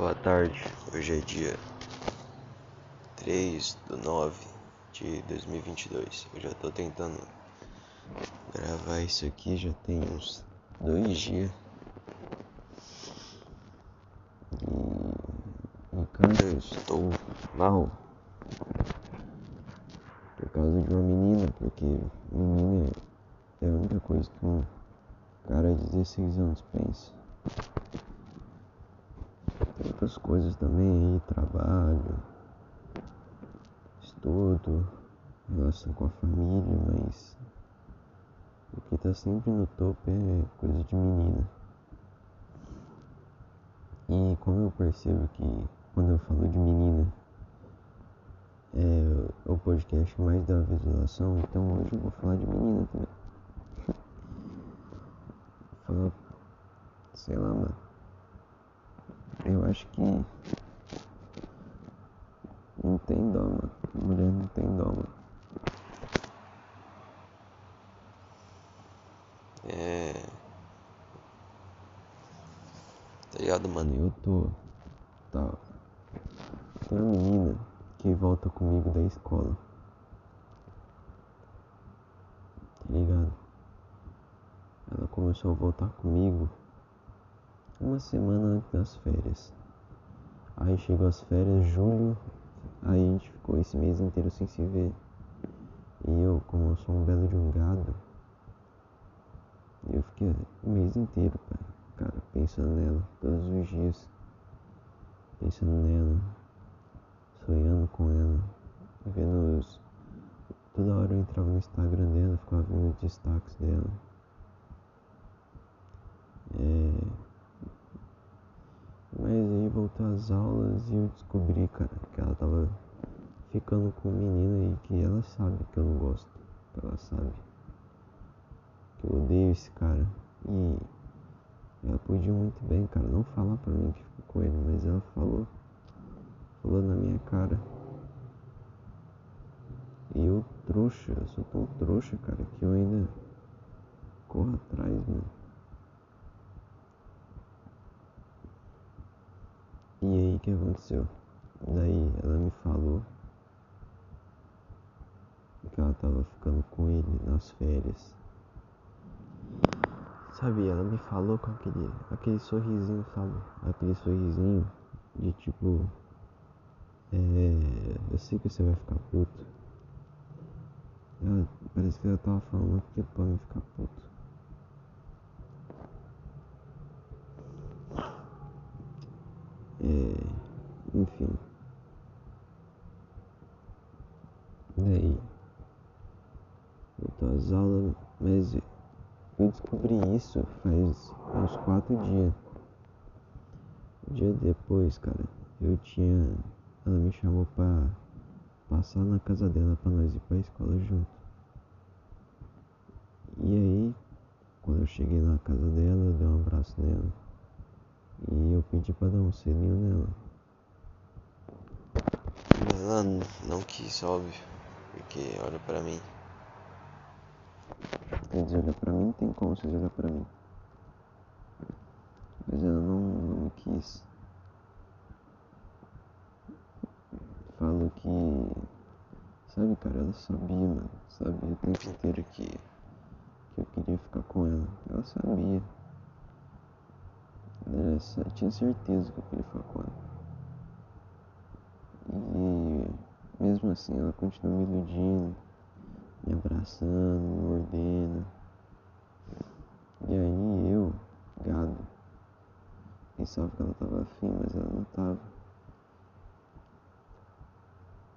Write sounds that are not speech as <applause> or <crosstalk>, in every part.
Boa tarde, hoje é dia 3 do 9 de 2022. Eu já tô tentando gravar isso aqui já tem uns dois dias. E, e cara, eu estou mal por causa de uma menina, porque menina é a única coisa que um cara de 16 anos pensa outras coisas também aí, trabalho, estudo, relação com a família, mas o que tá sempre no topo é coisa de menina. E como eu percebo que quando eu falo de menina é o podcast mais da visualização, então hoje eu vou falar de menina também. <laughs> Falar, sei lá, mano. Acho que não tem dó, mano. Mulher não tem dó, mano. É. Tá ligado, mano? Eu tô. Tá. Tem uma menina que volta comigo da escola. Tá ligado? Ela começou a voltar comigo uma semana antes das férias. Aí chegou as férias, julho, aí a gente ficou esse mês inteiro sem se ver. E eu, como eu sou um belo de um gado, eu fiquei o mês inteiro, cara, pensando nela, todos os dias. Pensando nela, sonhando com ela, vendo os. Toda hora eu entrava no Instagram dela, ficava vendo os destaques dela. É, mas aí voltou às aulas e eu descobri, cara, que ela tava ficando com um menino e que ela sabe que eu não gosto. Ela sabe que eu odeio esse cara. E ela podia muito bem, cara, não falar pra mim que ficou com ele, mas ela falou. Falou na minha cara. E eu trouxa, eu sou tão trouxa, cara, que eu ainda corro atrás, mano. E aí o que aconteceu? Daí ela me falou que ela tava ficando com ele nas férias. Sabe, ela me falou com aquele, aquele sorrisinho, sabe? Aquele sorrisinho de tipo. É, eu sei que você vai ficar puto. Ela, parece que ela tava falando aquilo pra me ficar puto. É, enfim. Daí, voltou às aulas, mas eu descobri isso faz uns quatro dias. Um dia depois, cara, eu tinha. Ela me chamou pra passar na casa dela pra nós ir pra escola junto. E aí, quando eu cheguei na casa dela, eu dei um abraço nela. E eu pedi pra dar um selinho nela. Ela não quis, óbvio. Porque olha pra mim. Quer dizer, olha pra mim tem como vocês olhar pra mim. Mas ela não, não me quis. Falo que. Sabe, cara, ela sabia, mano. Sabia o tempo inteiro que, que eu queria ficar com ela. Ela sabia. Ela tinha certeza que eu queria ficar com ela. E mesmo assim ela continua me iludindo, me abraçando, me mordendo. E aí eu, gado, pensava que ela tava afim, mas ela não tava.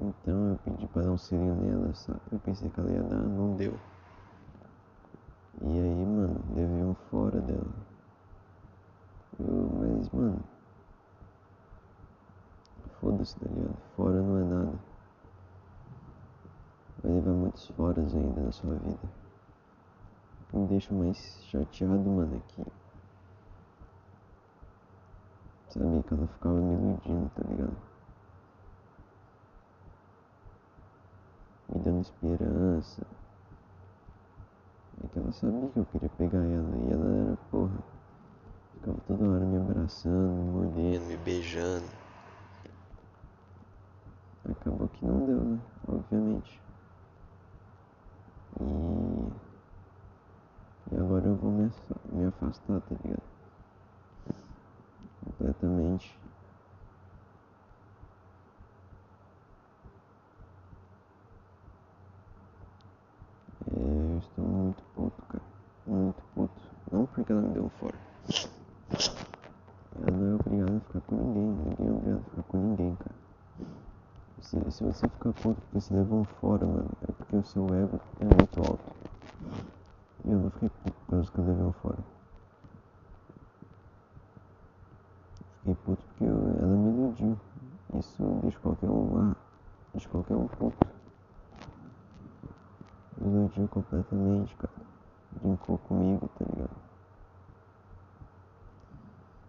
Então eu pedi para dar um selinho nela, sabe? Eu pensei que ela ia dar, não deu. E aí, mano, levei um fora dela. Eu, mas, mano, foda-se, tá ligado? Fora não é nada. Vai levar muitos foras ainda na sua vida. Me deixa mais chateado, mano, é que. Sabe, que ela ficava me iludindo, tá ligado? Me dando esperança. É que ela sabia que eu queria pegar ela e ela era, porra, Ficava toda hora me abraçando, me mordendo, me beijando. Acabou que não deu, né? Obviamente. E, e me, afastar, tá ligado? Completamente. É, eu estou muito puto, cara. Muito puto. Não porque ela me deu fora. Ela não é obrigada a ficar com ninguém. Ninguém é obrigado a ficar com ninguém, cara. Se, se você ficar puto porque se levou um fora, mano, é porque o seu ego é muito alto. Eu fiquei puto que eu fora. Fiquei puto porque eu, ela me iludiu. Isso deixa qualquer um, ah, deixa qualquer um puto. Me iludiu completamente, cara. Brincou comigo, tá ligado?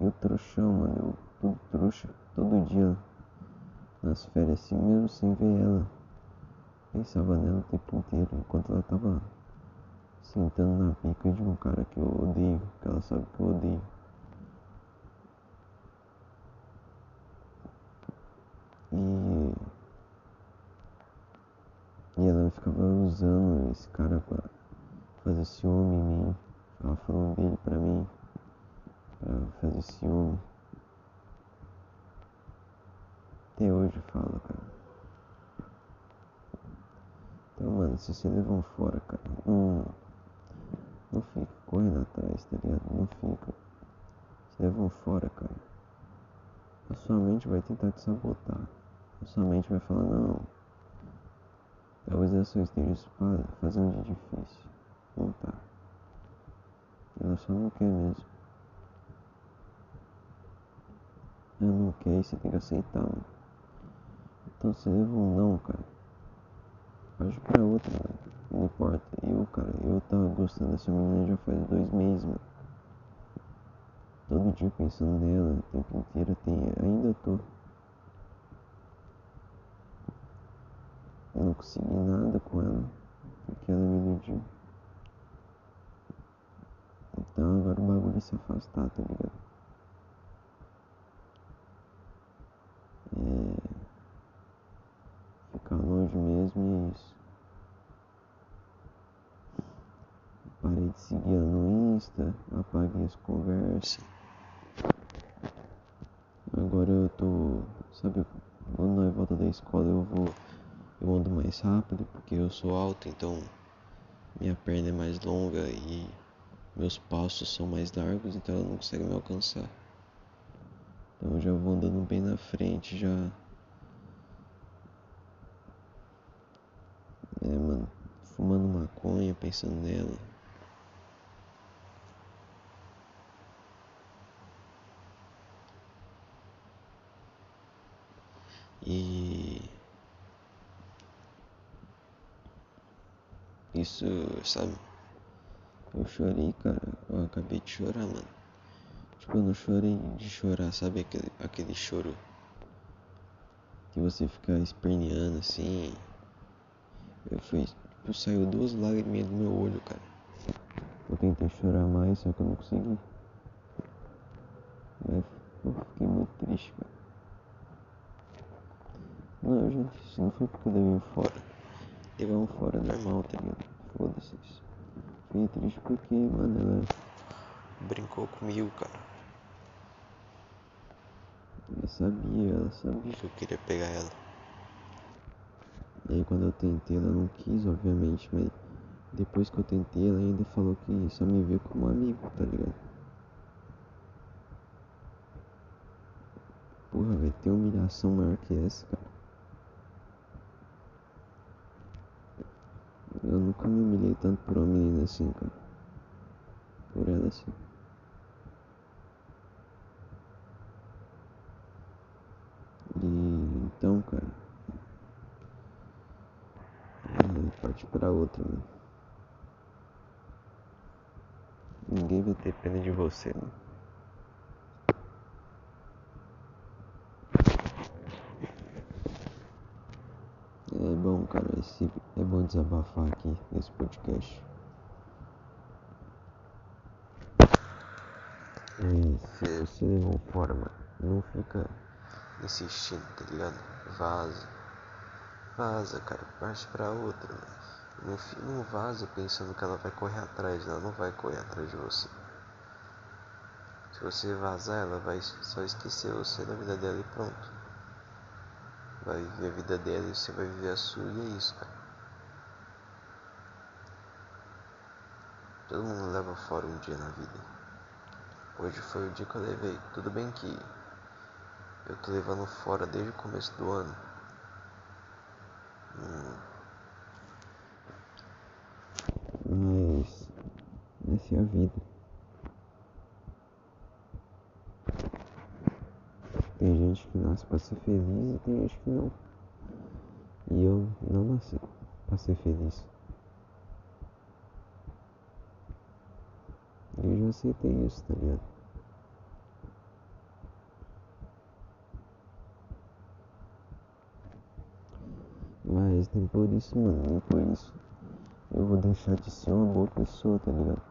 Eu trouxão, mano, eu tudo trouxa, todo dia nas férias assim mesmo sem ver ela. Pensava nela o tempo inteiro, enquanto ela tava sentando na pica de um cara que eu odeio, que ela sabe que eu odeio. E, e ela ficava usando esse cara pra fazer ciúme em mim, ficava falando dele pra mim, pra fazer ciúme. Até hoje fala, cara. Então, mano, se você levar um fora, cara, não, não fica correndo atrás, tá ligado? Não fica. Se leva um fora, cara, a sua mente vai tentar te sabotar. A sua mente vai falar, não, talvez ela só esteja fazendo de difícil. Não tá. Ela só não quer mesmo. Ela não quer e você tem que aceitar, mano. Então você leva um não, cara. Pode pra outra, mano. Não importa. Eu, cara, eu tava gostando dessa menina já faz dois meses, mano. Todo dia pensando nela, o tempo inteiro tem. Ainda tô. Eu não consegui nada com ela. Porque ela me iludiu. Então agora o bagulho é se afastar, tá ligado? É ficar longe mesmo é isso. De seguir no Insta, apaguei as conversas. Agora eu tô, sabe, quando nós volta da escola eu vou, eu ando mais rápido porque eu sou alto, então minha perna é mais longa e meus passos são mais largos, então ela não consegue me alcançar. Então eu já vou andando bem na frente, já É, mano, fumando maconha, pensando nela. Isso, sabe? Eu chorei, cara. Eu acabei de chorar, mano. Tipo, eu não chorei de chorar, sabe? Aquele, aquele choro que você fica esperneando assim. Eu fui, tipo, saiu duas lágrimas do meu olho, cara. Eu tentei chorar mais, só que eu não consegui. Mas eu fiquei muito triste, cara. Não, gente, isso não foi porque eu levei um fora. Levar um fora normal, tá ligado? Foda-se isso. Fiquei triste porque, mano, ela brincou comigo, cara. Ela sabia, ela sabia que eu queria pegar ela. E aí quando eu tentei ela não quis, obviamente, mas depois que eu tentei ela ainda falou que só me viu como amigo, tá ligado? Porra, vai ter humilhação maior que essa, cara. Eu nunca me humilhei tanto por uma menina assim, cara. Por ela assim. E então, cara. parte para outra, né? Ninguém vai ter pena de você, né? É bom, cara, esse, é bom desabafar aqui nesse podcast. Mas se você levou fora, mano, não fica insistindo, tá ligado? Vaza. Vaza, cara, parte pra outra, mano. Não, não vaza pensando que ela vai correr atrás, ela não vai correr atrás de você. Se você vazar, ela vai só esquecer você da vida dela e pronto. Vai viver a vida dela e você vai viver a sua e é isso, cara. Todo mundo leva fora um dia na vida. Hoje foi o dia que eu levei. Tudo bem que eu tô levando fora desde o começo do ano. Hum. Mas essa é a vida. Tem gente que nasce para ser feliz e tem gente que não. E eu não nasci para ser feliz. Eu já aceitei isso, tá ligado? Mas nem por isso, mano, nem por isso eu vou deixar de ser uma boa pessoa, tá ligado?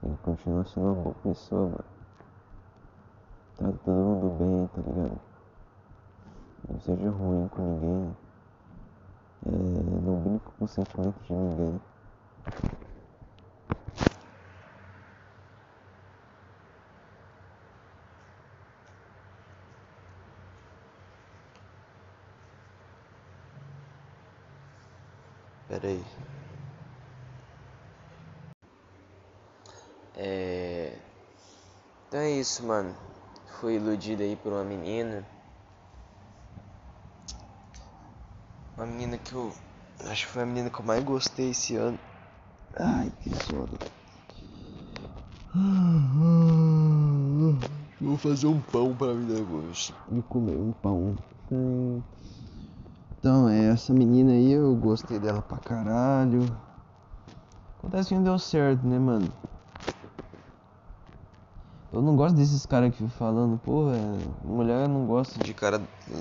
Tem que continuar sendo uma boa pessoa, mano. Bem, tá ligado? Não seja ruim com ninguém. É, não brinco com o sentimento de ninguém. Pera aí. É. Então é isso, mano fui iludido aí por uma menina. Uma menina que eu. Acho que foi a menina que eu mais gostei esse ano. Ai, que sono. Vou fazer um pão pra mim negócio. E comer um pão. Então, é, essa menina aí eu gostei dela pra caralho. Acontece que não deu certo, né, mano? Eu não gosto desses caras que falando, porra, mulher não gosta de cara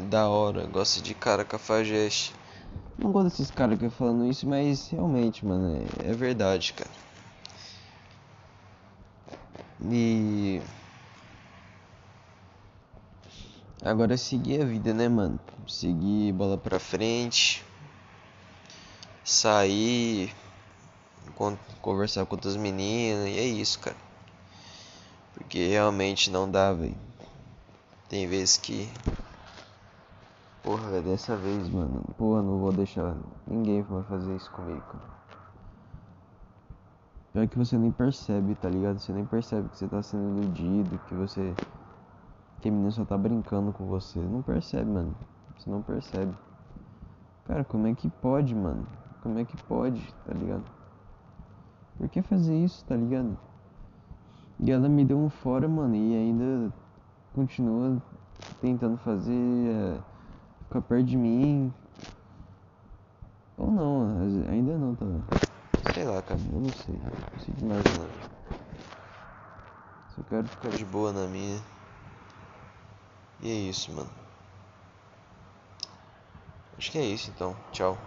da hora, gosta de cara cafajeste. Não gosto desses caras que falando isso, mas realmente, mano, é, é verdade, cara. E. Agora é seguir a vida, né, mano? Seguir bola pra frente. Sair. Conversar com outras meninas. E é isso, cara. Porque realmente não dá, velho. Tem vezes que. Porra, velho, dessa vez, mano. Porra, não vou deixar ninguém vai fazer isso comigo. Pior que você nem percebe, tá ligado? Você nem percebe que você tá sendo iludido, que você. Que a menina só tá brincando com você. Não percebe, mano. Você não percebe. Cara, como é que pode, mano? Como é que pode, tá ligado? Por que fazer isso, tá ligado? E ela me deu um fora, mano, e ainda continua tentando fazer. É, ficar perto de mim. Ou não, ainda não, tá? Sei lá, cara, eu não sei. Não mais nada. Só quero ficar de boa na minha. E é isso, mano. Acho que é isso então. Tchau.